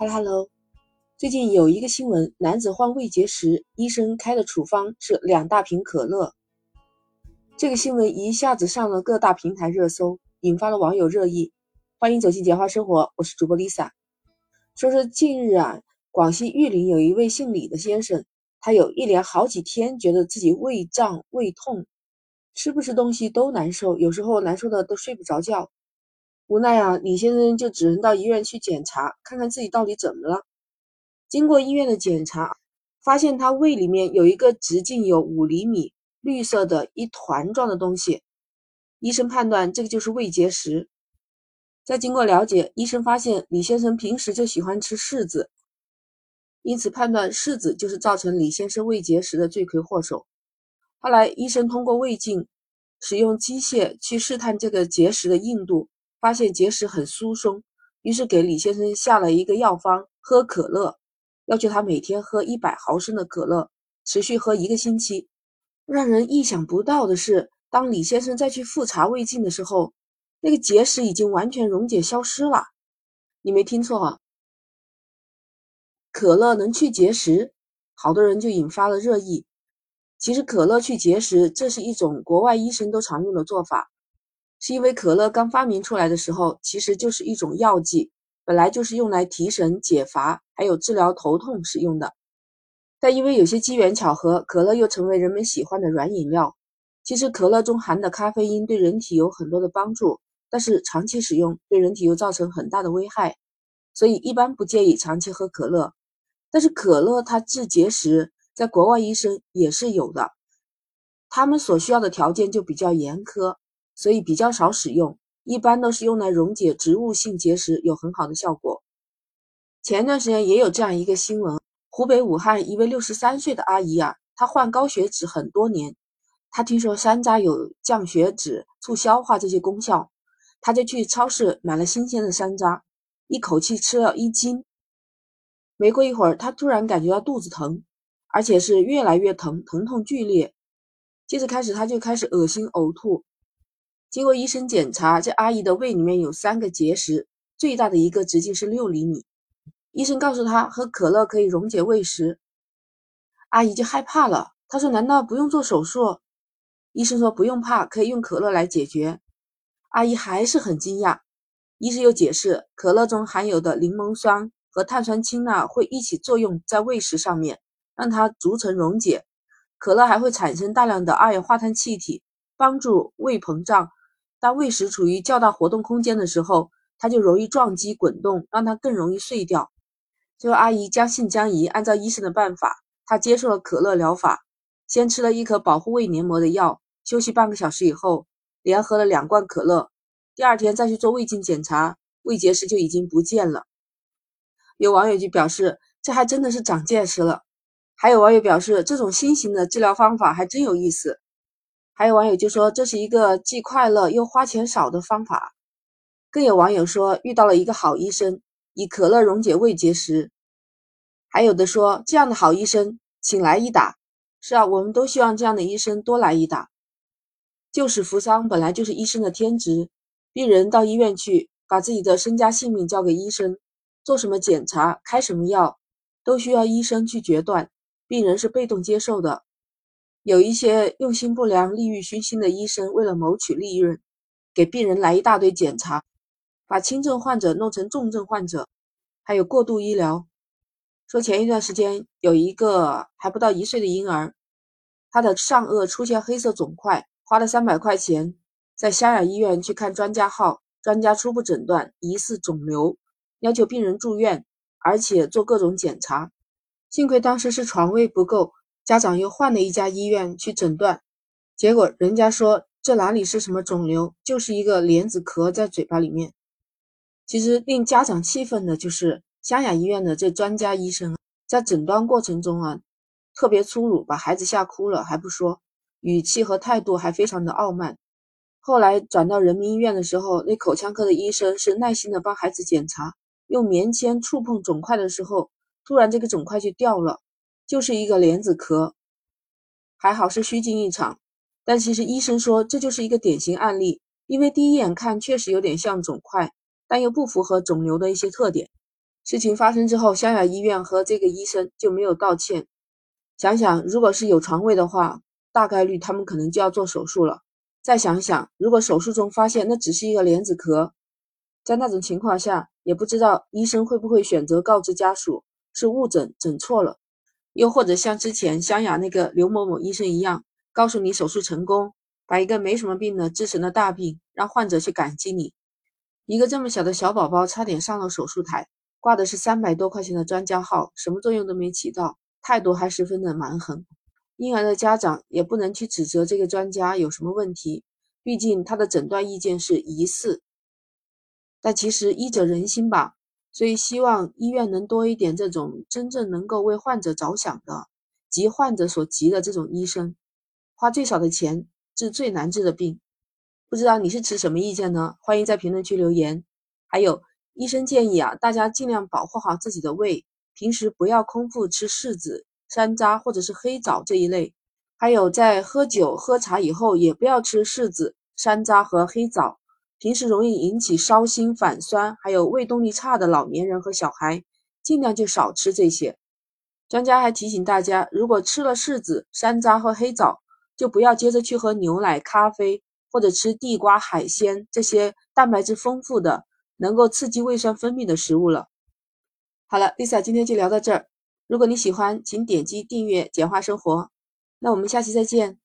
哈喽哈喽最近有一个新闻，男子患胃结石，医生开的处方是两大瓶可乐。这个新闻一下子上了各大平台热搜，引发了网友热议。欢迎走进简化生活，我是主播 Lisa。说是近日啊，广西玉林有一位姓李的先生，他有一连好几天觉得自己胃胀、胃痛，吃不吃东西都难受，有时候难受的都睡不着觉。无奈啊，李先生就只能到医院去检查，看看自己到底怎么了。经过医院的检查，发现他胃里面有一个直径有五厘米、绿色的一团状的东西。医生判断这个就是胃结石。再经过了解，医生发现李先生平时就喜欢吃柿子，因此判断柿子就是造成李先生胃结石的罪魁祸首。后来医生通过胃镜，使用机械去试探这个结石的硬度。发现结石很疏松，于是给李先生下了一个药方，喝可乐，要求他每天喝一百毫升的可乐，持续喝一个星期。让人意想不到的是，当李先生再去复查胃镜的时候，那个结石已经完全溶解消失了。你没听错啊，可乐能去结石，好多人就引发了热议。其实可乐去结石，这是一种国外医生都常用的做法。是因为可乐刚发明出来的时候，其实就是一种药剂，本来就是用来提神解乏，还有治疗头痛使用的。但因为有些机缘巧合，可乐又成为人们喜欢的软饮料。其实可乐中含的咖啡因对人体有很多的帮助，但是长期使用对人体又造成很大的危害，所以一般不建议长期喝可乐。但是可乐它治结石，在国外医生也是有的，他们所需要的条件就比较严苛。所以比较少使用，一般都是用来溶解植物性结石，有很好的效果。前段时间也有这样一个新闻，湖北武汉一位六十三岁的阿姨啊，她患高血脂很多年，她听说山楂有降血脂、促消化这些功效，她就去超市买了新鲜的山楂，一口气吃了一斤。没过一会儿，她突然感觉到肚子疼，而且是越来越疼，疼痛剧烈。接着开始，她就开始恶心呕吐。经过医生检查，这阿姨的胃里面有三个结石，最大的一个直径是六厘米。医生告诉她喝可乐可以溶解胃石，阿姨就害怕了。她说：“难道不用做手术？”医生说：“不用怕，可以用可乐来解决。”阿姨还是很惊讶。医生又解释，可乐中含有的柠檬酸和碳酸氢钠会一起作用在胃石上面，让它逐层溶解。可乐还会产生大量的二氧化碳气体，帮助胃膨胀。当胃石处于较大活动空间的时候，它就容易撞击滚动，让它更容易碎掉。最后，阿姨将信将疑，按照医生的办法，她接受了可乐疗法，先吃了一颗保护胃黏膜的药，休息半个小时以后，连喝了两罐可乐。第二天再去做胃镜检查，胃结石就已经不见了。有网友就表示，这还真的是长见识了。还有网友表示，这种新型的治疗方法还真有意思。还有网友就说这是一个既快乐又花钱少的方法，更有网友说遇到了一个好医生，以可乐溶解胃结石。还有的说这样的好医生，请来一打。是啊，我们都希望这样的医生多来一打。救死扶伤本来就是医生的天职，病人到医院去，把自己的身家性命交给医生，做什么检查、开什么药，都需要医生去决断，病人是被动接受的。有一些用心不良、利欲熏心的医生，为了谋取利润，给病人来一大堆检查，把轻症患者弄成重症患者，还有过度医疗。说前一段时间有一个还不到一岁的婴儿，他的上颚出现黑色肿块，花了三百块钱在湘雅医院去看专家号，专家初步诊断疑似肿瘤，要求病人住院，而且做各种检查。幸亏当时是床位不够。家长又换了一家医院去诊断，结果人家说这哪里是什么肿瘤，就是一个莲子壳在嘴巴里面。其实令家长气愤的就是湘雅医院的这专家医生在诊断过程中啊，特别粗鲁，把孩子吓哭了还不说，语气和态度还非常的傲慢。后来转到人民医院的时候，那口腔科的医生是耐心的帮孩子检查，用棉签触碰肿块的时候，突然这个肿块就掉了。就是一个莲子壳，还好是虚惊一场，但其实医生说这就是一个典型案例，因为第一眼看确实有点像肿块，但又不符合肿瘤的一些特点，事情发生之后，湘雅医院和这个医生就没有道歉。想想，如果是有床位的话，大概率他们可能就要做手术了。再想想，如果手术中发现那只是一个莲子壳，在那种情况下，也不知道医生会不会选择告知家属是误诊诊错了，又或者像之前湘雅那个刘某某医生一样，告诉你手术成功，把一个没什么病的治成了大病，让患者去感激你。一个这么小的小宝宝差点上了手术台。挂的是三百多块钱的专家号，什么作用都没起到，态度还十分的蛮横。婴儿的家长也不能去指责这个专家有什么问题，毕竟他的诊断意见是疑似。但其实医者仁心吧，所以希望医院能多一点这种真正能够为患者着想的、急患者所急的这种医生，花最少的钱治最难治的病。不知道你是持什么意见呢？欢迎在评论区留言。还有。医生建议啊，大家尽量保护好自己的胃，平时不要空腹吃柿子、山楂或者是黑枣这一类。还有在喝酒喝茶以后，也不要吃柿子、山楂和黑枣，平时容易引起烧心、反酸，还有胃动力差的老年人和小孩，尽量就少吃这些。专家还提醒大家，如果吃了柿子、山楂和黑枣，就不要接着去喝牛奶、咖啡或者吃地瓜、海鲜这些蛋白质丰富的。能够刺激胃酸分泌的食物了。好了，Lisa 今天就聊到这儿。如果你喜欢，请点击订阅“简化生活”。那我们下期再见。